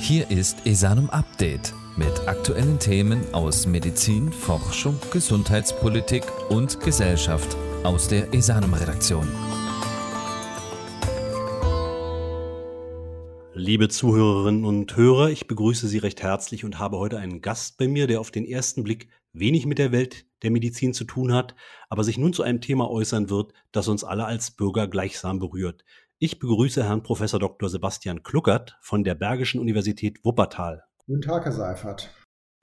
Hier ist Esanum Update mit aktuellen Themen aus Medizin, Forschung, Gesundheitspolitik und Gesellschaft aus der Esanum Redaktion. Liebe Zuhörerinnen und Hörer, ich begrüße Sie recht herzlich und habe heute einen Gast bei mir, der auf den ersten Blick wenig mit der Welt der Medizin zu tun hat, aber sich nun zu einem Thema äußern wird, das uns alle als Bürger gleichsam berührt. Ich begrüße Herrn Prof. Dr. Sebastian Kluckert von der Bergischen Universität Wuppertal. Guten Tag, Herr Seifert.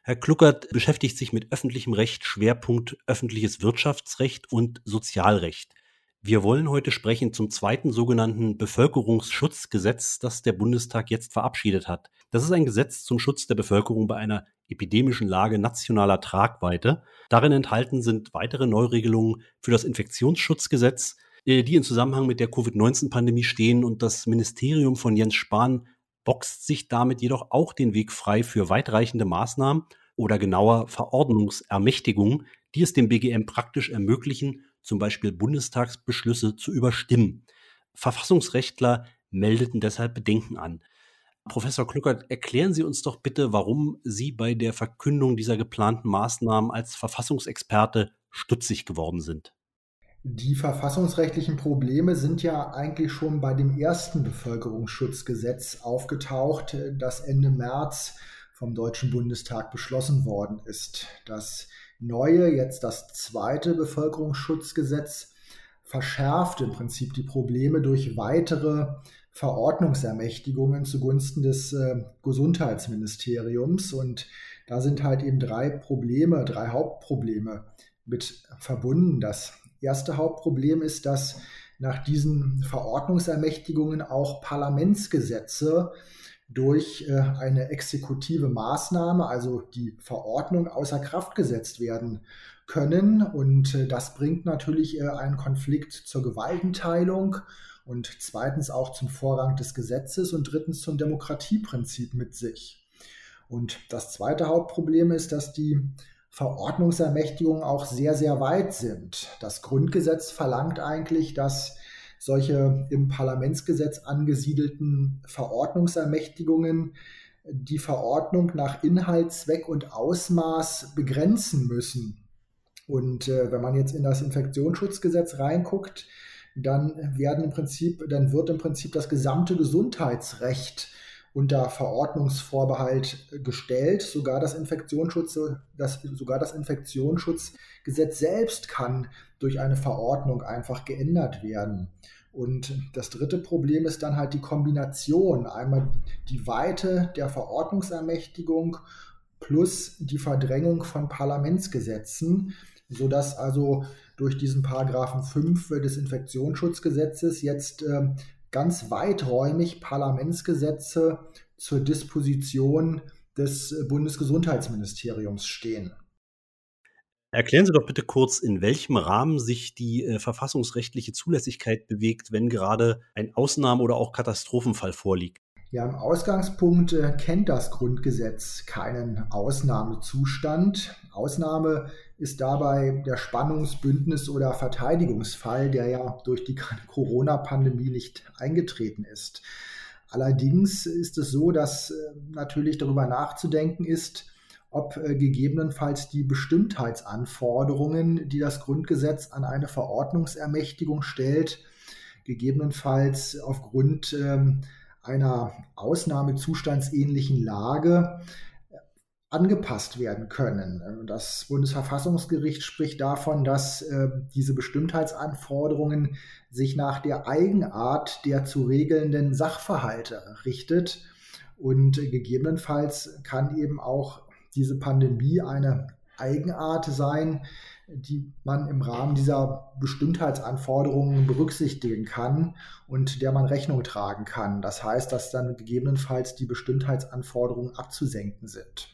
Herr Kluckert beschäftigt sich mit öffentlichem Recht, Schwerpunkt öffentliches Wirtschaftsrecht und Sozialrecht. Wir wollen heute sprechen zum zweiten sogenannten Bevölkerungsschutzgesetz, das der Bundestag jetzt verabschiedet hat. Das ist ein Gesetz zum Schutz der Bevölkerung bei einer epidemischen Lage nationaler Tragweite. Darin enthalten sind weitere Neuregelungen für das Infektionsschutzgesetz, die in Zusammenhang mit der Covid-19-Pandemie stehen und das Ministerium von Jens Spahn boxt sich damit jedoch auch den Weg frei für weitreichende Maßnahmen oder genauer Verordnungsermächtigungen, die es dem BGM praktisch ermöglichen, zum Beispiel Bundestagsbeschlüsse zu überstimmen. Verfassungsrechtler meldeten deshalb Bedenken an. Professor Kluckert, erklären Sie uns doch bitte, warum Sie bei der Verkündung dieser geplanten Maßnahmen als Verfassungsexperte stutzig geworden sind. Die verfassungsrechtlichen Probleme sind ja eigentlich schon bei dem ersten Bevölkerungsschutzgesetz aufgetaucht, das Ende März vom Deutschen Bundestag beschlossen worden ist. Das neue, jetzt das zweite Bevölkerungsschutzgesetz verschärft im Prinzip die Probleme durch weitere Verordnungsermächtigungen zugunsten des äh, Gesundheitsministeriums. Und da sind halt eben drei Probleme, drei Hauptprobleme mit verbunden. Das erste Hauptproblem ist, dass nach diesen Verordnungsermächtigungen auch Parlamentsgesetze durch äh, eine exekutive Maßnahme, also die Verordnung, außer Kraft gesetzt werden können. Und äh, das bringt natürlich äh, einen Konflikt zur Gewaltenteilung und zweitens auch zum Vorrang des Gesetzes und drittens zum Demokratieprinzip mit sich. Und das zweite Hauptproblem ist, dass die Verordnungsermächtigungen auch sehr, sehr weit sind. Das Grundgesetz verlangt eigentlich, dass solche im Parlamentsgesetz angesiedelten Verordnungsermächtigungen die Verordnung nach Inhalt, Zweck und Ausmaß begrenzen müssen. Und äh, wenn man jetzt in das Infektionsschutzgesetz reinguckt, dann werden im Prinzip, dann wird im Prinzip das gesamte Gesundheitsrecht unter Verordnungsvorbehalt gestellt. Sogar das, Infektionsschutz, das, sogar das Infektionsschutzgesetz selbst kann durch eine Verordnung einfach geändert werden. Und das dritte Problem ist dann halt die Kombination. Einmal die Weite der Verordnungsermächtigung plus die Verdrängung von Parlamentsgesetzen, sodass also durch diesen Paragraphen 5 des Infektionsschutzgesetzes jetzt äh, ganz weiträumig Parlamentsgesetze zur Disposition des Bundesgesundheitsministeriums stehen. Erklären Sie doch bitte kurz, in welchem Rahmen sich die äh, verfassungsrechtliche Zulässigkeit bewegt, wenn gerade ein Ausnahme- oder auch Katastrophenfall vorliegt. Ja, im Ausgangspunkt äh, kennt das Grundgesetz keinen Ausnahmezustand. Ausnahme ist dabei der Spannungs-, Bündnis- oder Verteidigungsfall, der ja durch die Corona-Pandemie nicht eingetreten ist. Allerdings ist es so, dass äh, natürlich darüber nachzudenken ist, ob äh, gegebenenfalls die Bestimmtheitsanforderungen, die das Grundgesetz an eine Verordnungsermächtigung stellt, gegebenenfalls aufgrund ähm, einer ausnahmezustandsähnlichen Lage angepasst werden können. Äh, das Bundesverfassungsgericht spricht davon, dass äh, diese Bestimmtheitsanforderungen sich nach der Eigenart der zu regelnden Sachverhalte richtet. Und gegebenenfalls kann eben auch diese Pandemie eine Eigenart sein, die man im Rahmen dieser Bestimmtheitsanforderungen berücksichtigen kann und der man Rechnung tragen kann. Das heißt, dass dann gegebenenfalls die Bestimmtheitsanforderungen abzusenken sind.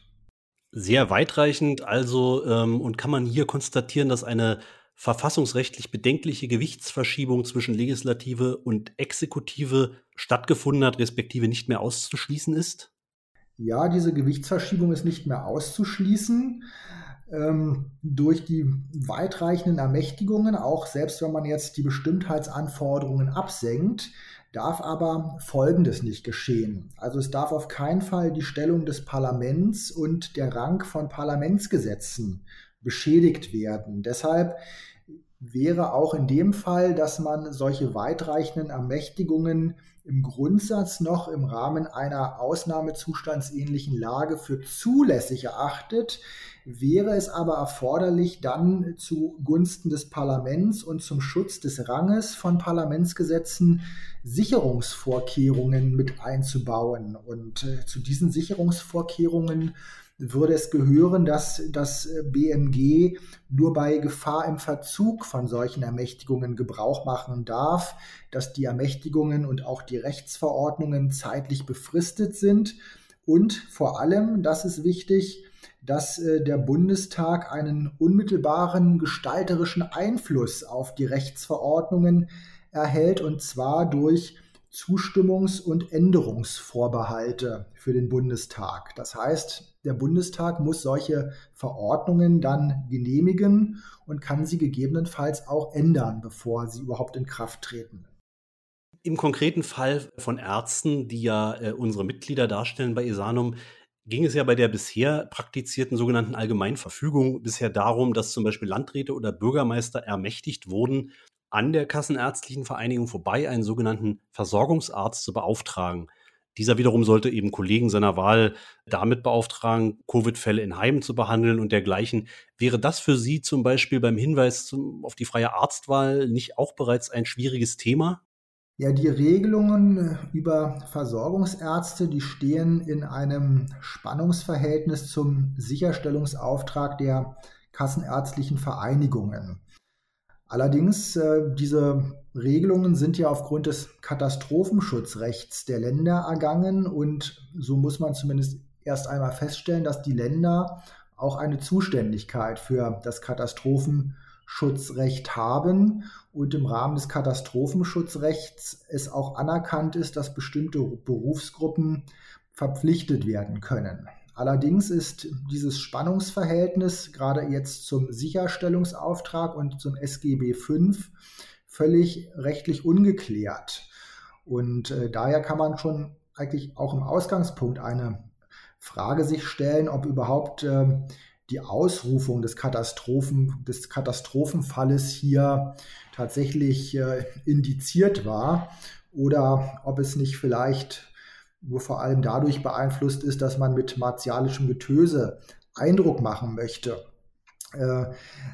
Sehr weitreichend also ähm, und kann man hier konstatieren, dass eine verfassungsrechtlich bedenkliche Gewichtsverschiebung zwischen Legislative und Exekutive stattgefunden hat, respektive nicht mehr auszuschließen ist? Ja, diese Gewichtsverschiebung ist nicht mehr auszuschließen. Ähm, durch die weitreichenden Ermächtigungen, auch selbst wenn man jetzt die Bestimmtheitsanforderungen absenkt, darf aber Folgendes nicht geschehen. Also es darf auf keinen Fall die Stellung des Parlaments und der Rang von Parlamentsgesetzen beschädigt werden. Deshalb wäre auch in dem Fall, dass man solche weitreichenden Ermächtigungen im Grundsatz noch im Rahmen einer ausnahmezustandsähnlichen Lage für zulässig erachtet, wäre es aber erforderlich, dann zugunsten des Parlaments und zum Schutz des Ranges von Parlamentsgesetzen Sicherungsvorkehrungen mit einzubauen. Und äh, zu diesen Sicherungsvorkehrungen würde es gehören, dass das BMG nur bei Gefahr im Verzug von solchen Ermächtigungen Gebrauch machen darf, dass die Ermächtigungen und auch die Rechtsverordnungen zeitlich befristet sind und vor allem, das ist wichtig, dass äh, der Bundestag einen unmittelbaren gestalterischen Einfluss auf die Rechtsverordnungen erhält und zwar durch Zustimmungs- und Änderungsvorbehalte für den Bundestag. Das heißt, der Bundestag muss solche Verordnungen dann genehmigen und kann sie gegebenenfalls auch ändern, bevor sie überhaupt in Kraft treten. Im konkreten Fall von Ärzten, die ja äh, unsere Mitglieder darstellen bei Esanum, ging es ja bei der bisher praktizierten sogenannten Allgemeinverfügung bisher darum, dass zum Beispiel Landräte oder Bürgermeister ermächtigt wurden, an der Kassenärztlichen Vereinigung vorbei einen sogenannten Versorgungsarzt zu beauftragen. Dieser wiederum sollte eben Kollegen seiner Wahl damit beauftragen, Covid-Fälle in Heimen zu behandeln und dergleichen. Wäre das für Sie zum Beispiel beim Hinweis zum, auf die freie Arztwahl nicht auch bereits ein schwieriges Thema? Ja, die Regelungen über Versorgungsärzte, die stehen in einem Spannungsverhältnis zum Sicherstellungsauftrag der kassenärztlichen Vereinigungen. Allerdings, äh, diese Regelungen sind ja aufgrund des Katastrophenschutzrechts der Länder ergangen und so muss man zumindest erst einmal feststellen, dass die Länder auch eine Zuständigkeit für das Katastrophenschutzrecht haben und im Rahmen des Katastrophenschutzrechts es auch anerkannt ist, dass bestimmte Berufsgruppen verpflichtet werden können. Allerdings ist dieses Spannungsverhältnis gerade jetzt zum Sicherstellungsauftrag und zum SGB V völlig rechtlich ungeklärt. Und äh, daher kann man schon eigentlich auch im Ausgangspunkt eine Frage sich stellen, ob überhaupt äh, die Ausrufung des, Katastrophen, des Katastrophenfalles hier tatsächlich äh, indiziert war oder ob es nicht vielleicht nur vor allem dadurch beeinflusst ist, dass man mit martialischem Getöse Eindruck machen möchte. Äh,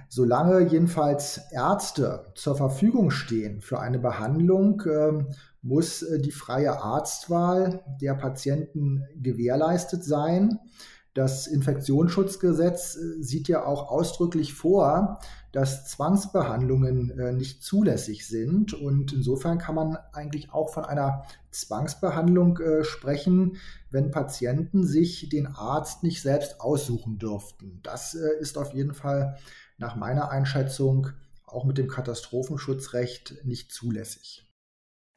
solange jedenfalls Ärzte zur Verfügung stehen für eine Behandlung, äh, muss äh, die freie Arztwahl der Patienten gewährleistet sein. Das Infektionsschutzgesetz äh, sieht ja auch ausdrücklich vor, dass Zwangsbehandlungen äh, nicht zulässig sind. Und insofern kann man eigentlich auch von einer Zwangsbehandlung äh, sprechen, wenn Patienten sich den Arzt nicht selbst aussuchen dürften. Das ist auf jeden Fall nach meiner Einschätzung auch mit dem Katastrophenschutzrecht nicht zulässig.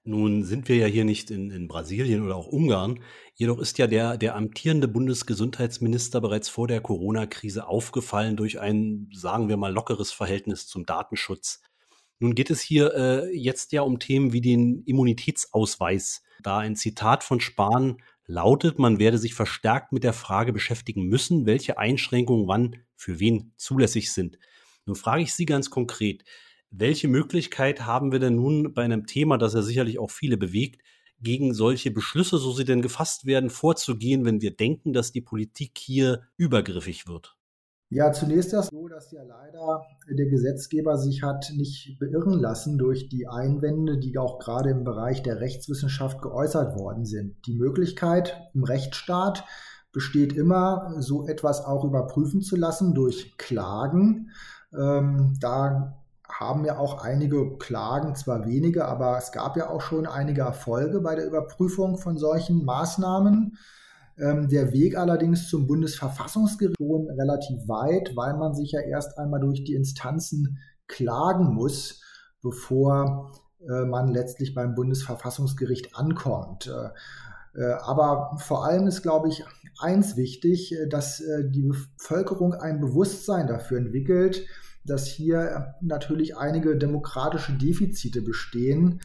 Nun sind wir ja hier nicht in, in, Brasilien oder auch Ungarn. Jedoch ist ja der, der amtierende Bundesgesundheitsminister bereits vor der Corona-Krise aufgefallen durch ein, sagen wir mal, lockeres Verhältnis zum Datenschutz. Nun geht es hier äh, jetzt ja um Themen wie den Immunitätsausweis. Da ein Zitat von Spahn lautet, man werde sich verstärkt mit der Frage beschäftigen müssen, welche Einschränkungen wann für wen zulässig sind. Nun frage ich Sie ganz konkret, welche Möglichkeit haben wir denn nun bei einem Thema, das ja sicherlich auch viele bewegt, gegen solche Beschlüsse, so sie denn gefasst werden, vorzugehen, wenn wir denken, dass die Politik hier übergriffig wird? Ja, zunächst ist so, dass ja leider der Gesetzgeber sich hat nicht beirren lassen durch die Einwände, die auch gerade im Bereich der Rechtswissenschaft geäußert worden sind. Die Möglichkeit im Rechtsstaat besteht immer, so etwas auch überprüfen zu lassen durch Klagen. Ähm, da haben ja auch einige Klagen, zwar wenige, aber es gab ja auch schon einige Erfolge bei der Überprüfung von solchen Maßnahmen. Ähm, der Weg allerdings zum Bundesverfassungsgericht schon relativ weit, weil man sich ja erst einmal durch die Instanzen klagen muss, bevor äh, man letztlich beim Bundesverfassungsgericht ankommt. Äh, Äh, aber vor allem ist, glaube ich, eins wichtig, dass die Bevölkerung ein Bewusstsein dafür entwickelt, dass hier natürlich einige demokratische Defizite bestehen,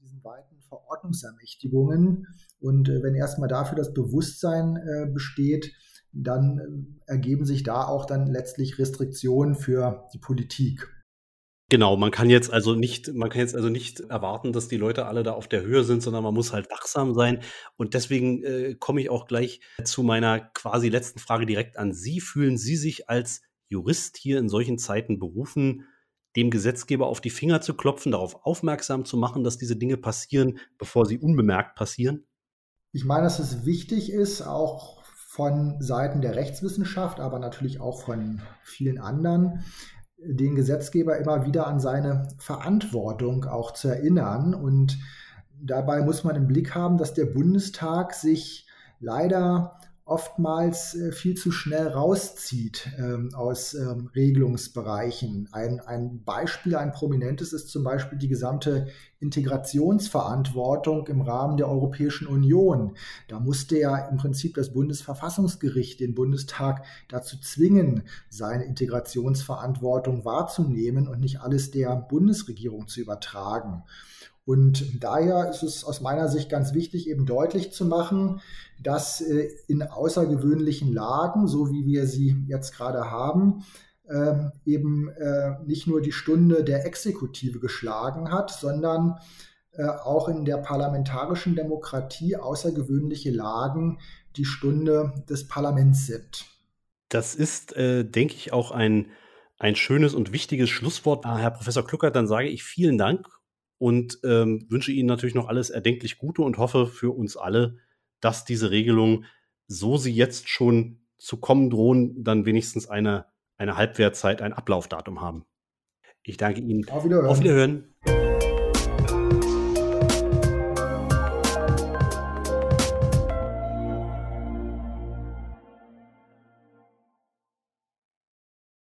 diesen weiten Verordnungsermächtigungen. Und wenn erstmal dafür das Bewusstsein besteht, dann ergeben sich da auch dann letztlich Restriktionen für die Politik. Genau, man kann jetzt also nicht man kann jetzt also nicht erwarten, dass die Leute alle da auf der Höhe sind, sondern man muss halt wachsam sein. Und deswegen äh, komme ich auch gleich zu meiner quasi letzten Frage direkt an Sie. Fühlen Sie sich als Jurist hier in solchen Zeiten berufen, dem Gesetzgeber auf die Finger zu klopfen, darauf aufmerksam zu machen, dass diese Dinge passieren, bevor sie unbemerkt passieren? Ich meine, dass es wichtig ist, auch von Seiten der Rechtswissenschaft, aber natürlich auch von vielen anderen, den Gesetzgeber immer wieder an seine Verantwortung auch zu erinnern. Und dabei muss man im Blick haben, dass der Bundestag sich leider oftmals äh, viel zu schnell rauszieht ähm, aus ähm, Regelungsbereichen. Ein, ein Beispiel, ein prominentes ist zum Beispiel die gesamte Integrationsverantwortung im Rahmen der Europäischen Union. Da musste ja im Prinzip das Bundesverfassungsgericht den Bundestag dazu zwingen, seine Integrationsverantwortung wahrzunehmen und nicht alles der Bundesregierung zu übertragen. Und daher ist es aus meiner Sicht ganz wichtig, eben deutlich zu machen, dass äh, in außergewöhnlichen Lagen, so wie wir sie jetzt gerade haben, ähm, eben äh, nicht nur die Stunde der Exekutive geschlagen hat, sondern äh, auch in der parlamentarischen Demokratie außergewöhnliche Lagen die Stunde des Parlaments sind. Das ist, äh, denke ich, auch ein, ein schönes und wichtiges Schlusswort. Herr Professor Kluckert, dann sage ich vielen Dank und ähm, wünsche Ihnen natürlich noch alles erdenklich Gute und hoffe für uns alle, dass diese Regelung, so sie jetzt schon zu kommen drohen, dann wenigstens eine, eine Halbwertzeit, ein Ablaufdatum haben. Ich danke Ihnen. Auf Wiederhören. Auf Wiederhören.